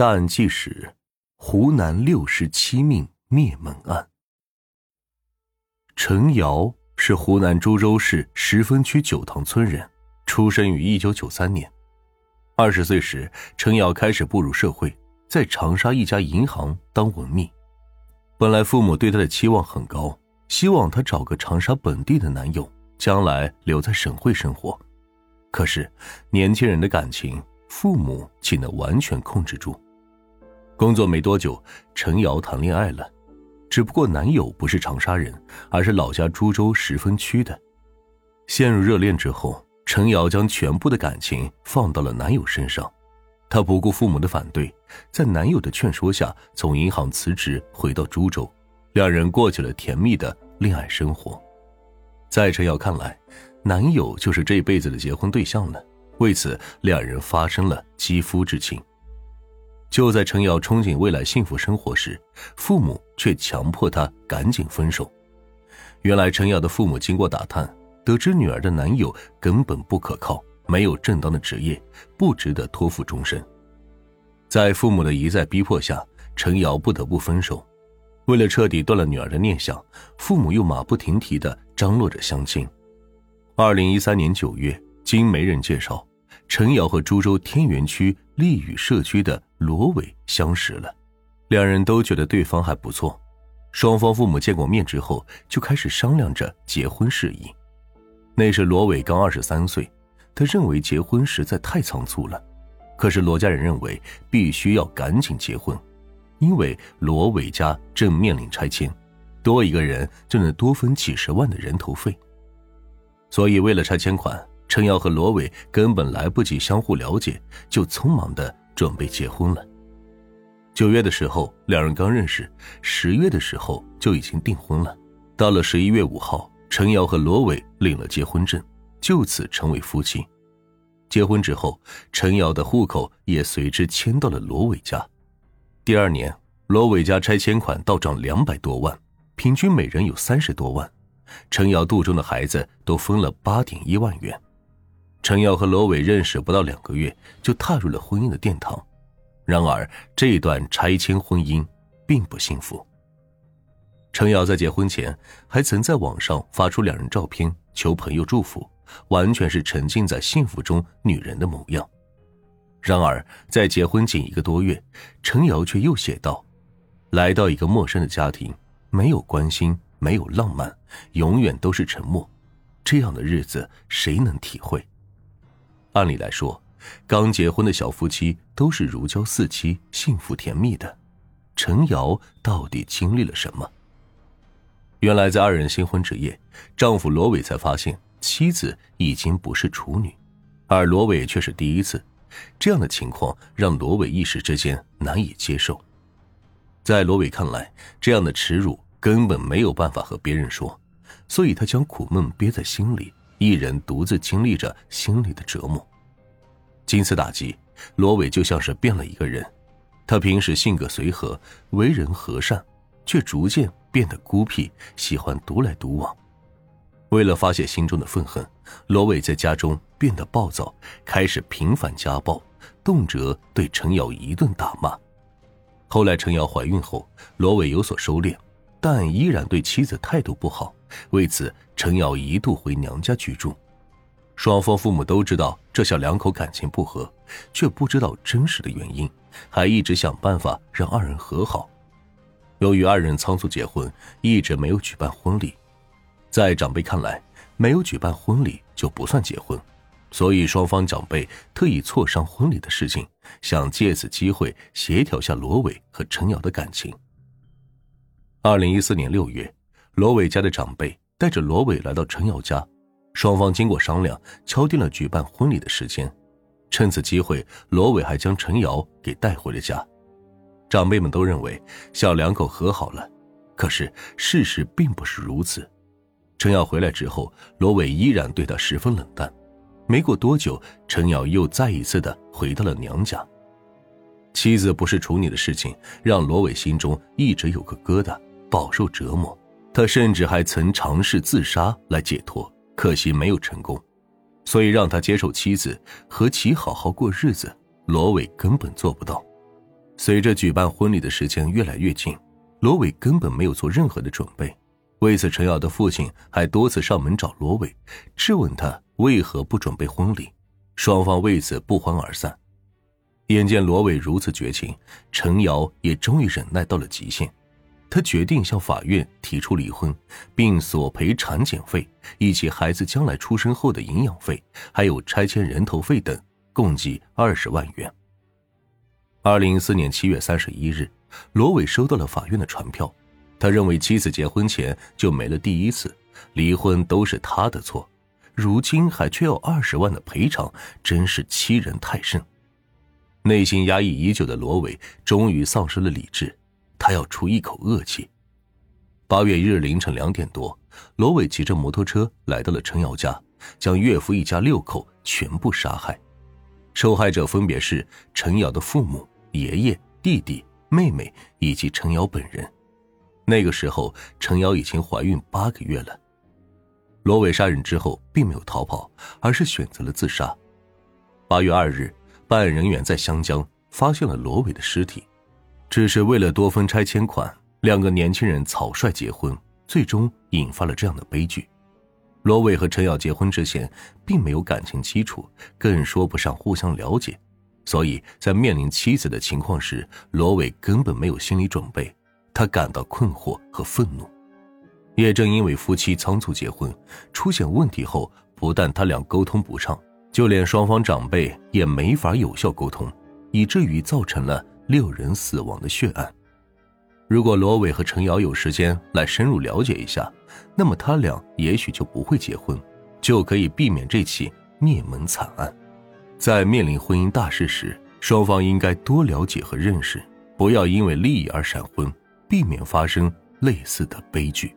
大案纪实：湖南六十七命灭门案。陈瑶是湖南株洲市石峰区九塘村人，出生于一九九三年。二十岁时，陈瑶开始步入社会，在长沙一家银行当文秘。本来父母对她的期望很高，希望她找个长沙本地的男友，将来留在省会生活。可是，年轻人的感情，父母岂能完全控制住？工作没多久，陈瑶谈恋爱了，只不过男友不是长沙人，而是老家株洲石峰区的。陷入热恋之后，陈瑶将全部的感情放到了男友身上，她不顾父母的反对，在男友的劝说下，从银行辞职回到株洲，两人过起了甜蜜的恋爱生活。在陈瑶看来，男友就是这辈子的结婚对象了，为此两人发生了肌肤之情。就在陈瑶憧憬未来幸福生活时，父母却强迫她赶紧分手。原来陈瑶的父母经过打探，得知女儿的男友根本不可靠，没有正当的职业，不值得托付终身。在父母的一再逼迫下，陈瑶不得不分手。为了彻底断了女儿的念想，父母又马不停蹄地张罗着相亲。二零一三年九月，经媒人介绍。陈瑶和株洲天元区丽宇社区的罗伟相识了，两人都觉得对方还不错。双方父母见过面之后，就开始商量着结婚事宜。那时罗伟刚二十三岁，他认为结婚实在太仓促了。可是罗家人认为必须要赶紧结婚，因为罗伟家正面临拆迁，多一个人就能多分几十万的人头费。所以为了拆迁款。陈瑶和罗伟根本来不及相互了解，就匆忙的准备结婚了。九月的时候，两人刚认识；十月的时候就已经订婚了。到了十一月五号，陈瑶和罗伟领了结婚证，就此成为夫妻。结婚之后，陈瑶的户口也随之迁到了罗伟家。第二年，罗伟家拆迁款到账两百多万，平均每人有三十多万。陈瑶肚中的孩子都分了八点一万元。陈瑶和罗伟认识不到两个月，就踏入了婚姻的殿堂。然而，这段拆迁婚姻并不幸福。陈瑶在结婚前还曾在网上发出两人照片，求朋友祝福，完全是沉浸在幸福中女人的模样。然而，在结婚仅一个多月，陈瑶却又写道：“来到一个陌生的家庭，没有关心，没有浪漫，永远都是沉默。这样的日子，谁能体会？”按理来说，刚结婚的小夫妻都是如胶似漆、幸福甜蜜的。陈瑶到底经历了什么？原来，在二人新婚之夜，丈夫罗伟才发现妻子已经不是处女，而罗伟却是第一次。这样的情况让罗伟一时之间难以接受。在罗伟看来，这样的耻辱根本没有办法和别人说，所以他将苦闷憋在心里。一人独自经历着心里的折磨，经此打击，罗伟就像是变了一个人。他平时性格随和，为人和善，却逐渐变得孤僻，喜欢独来独往。为了发泄心中的愤恨，罗伟在家中变得暴躁，开始频繁家暴，动辄对陈瑶一顿打骂。后来陈瑶怀孕后，罗伟有所收敛，但依然对妻子态度不好。为此，陈瑶一度回娘家居住。双方父母都知道这小两口感情不和，却不知道真实的原因，还一直想办法让二人和好。由于二人仓促结婚，一直没有举办婚礼。在长辈看来，没有举办婚礼就不算结婚，所以双方长辈特意错商婚礼的事情，想借此机会协调下罗伟和陈瑶的感情。二零一四年六月。罗伟家的长辈带着罗伟来到陈瑶家，双方经过商量，敲定了举办婚礼的时间。趁此机会，罗伟还将陈瑶给带回了家。长辈们都认为小两口和好了，可是事实并不是如此。陈瑶回来之后，罗伟依然对她十分冷淡。没过多久，陈瑶又再一次的回到了娘家。妻子不是处女的事情，让罗伟心中一直有个疙瘩，饱受折磨。他甚至还曾尝试自杀来解脱，可惜没有成功，所以让他接受妻子和其好好过日子，罗伟根本做不到。随着举办婚礼的时间越来越近，罗伟根本没有做任何的准备。为此，陈瑶的父亲还多次上门找罗伟，质问他为何不准备婚礼。双方为此不欢而散。眼见罗伟如此绝情，陈瑶也终于忍耐到了极限。他决定向法院提出离婚，并索赔产检费以及孩子将来出生后的营养费，还有拆迁人头费等，共计二十万元。二零一四年七月三十一日，罗伟收到了法院的传票。他认为妻子结婚前就没了第一次，离婚都是他的错，如今还却要二十万的赔偿，真是欺人太甚。内心压抑已久的罗伟终于丧失了理智。他要出一口恶气。八月一日凌晨两点多，罗伟骑着摩托车来到了陈瑶家，将岳父一家六口全部杀害。受害者分别是陈瑶的父母、爷爷、弟弟、妹妹以及陈瑶本人。那个时候，陈瑶已经怀孕八个月了。罗伟杀人之后，并没有逃跑，而是选择了自杀。八月二日，办案人员在湘江发现了罗伟的尸体。只是为了多分拆迁款，两个年轻人草率结婚，最终引发了这样的悲剧。罗伟和陈瑶结婚之前并没有感情基础，更说不上互相了解，所以在面临妻子的情况时，罗伟根本没有心理准备，他感到困惑和愤怒。也正因为夫妻仓促结婚，出现问题后，不但他俩沟通不畅，就连双方长辈也没法有效沟通，以至于造成了。六人死亡的血案，如果罗伟和陈瑶有时间来深入了解一下，那么他俩也许就不会结婚，就可以避免这起灭门惨案。在面临婚姻大事时，双方应该多了解和认识，不要因为利益而闪婚，避免发生类似的悲剧。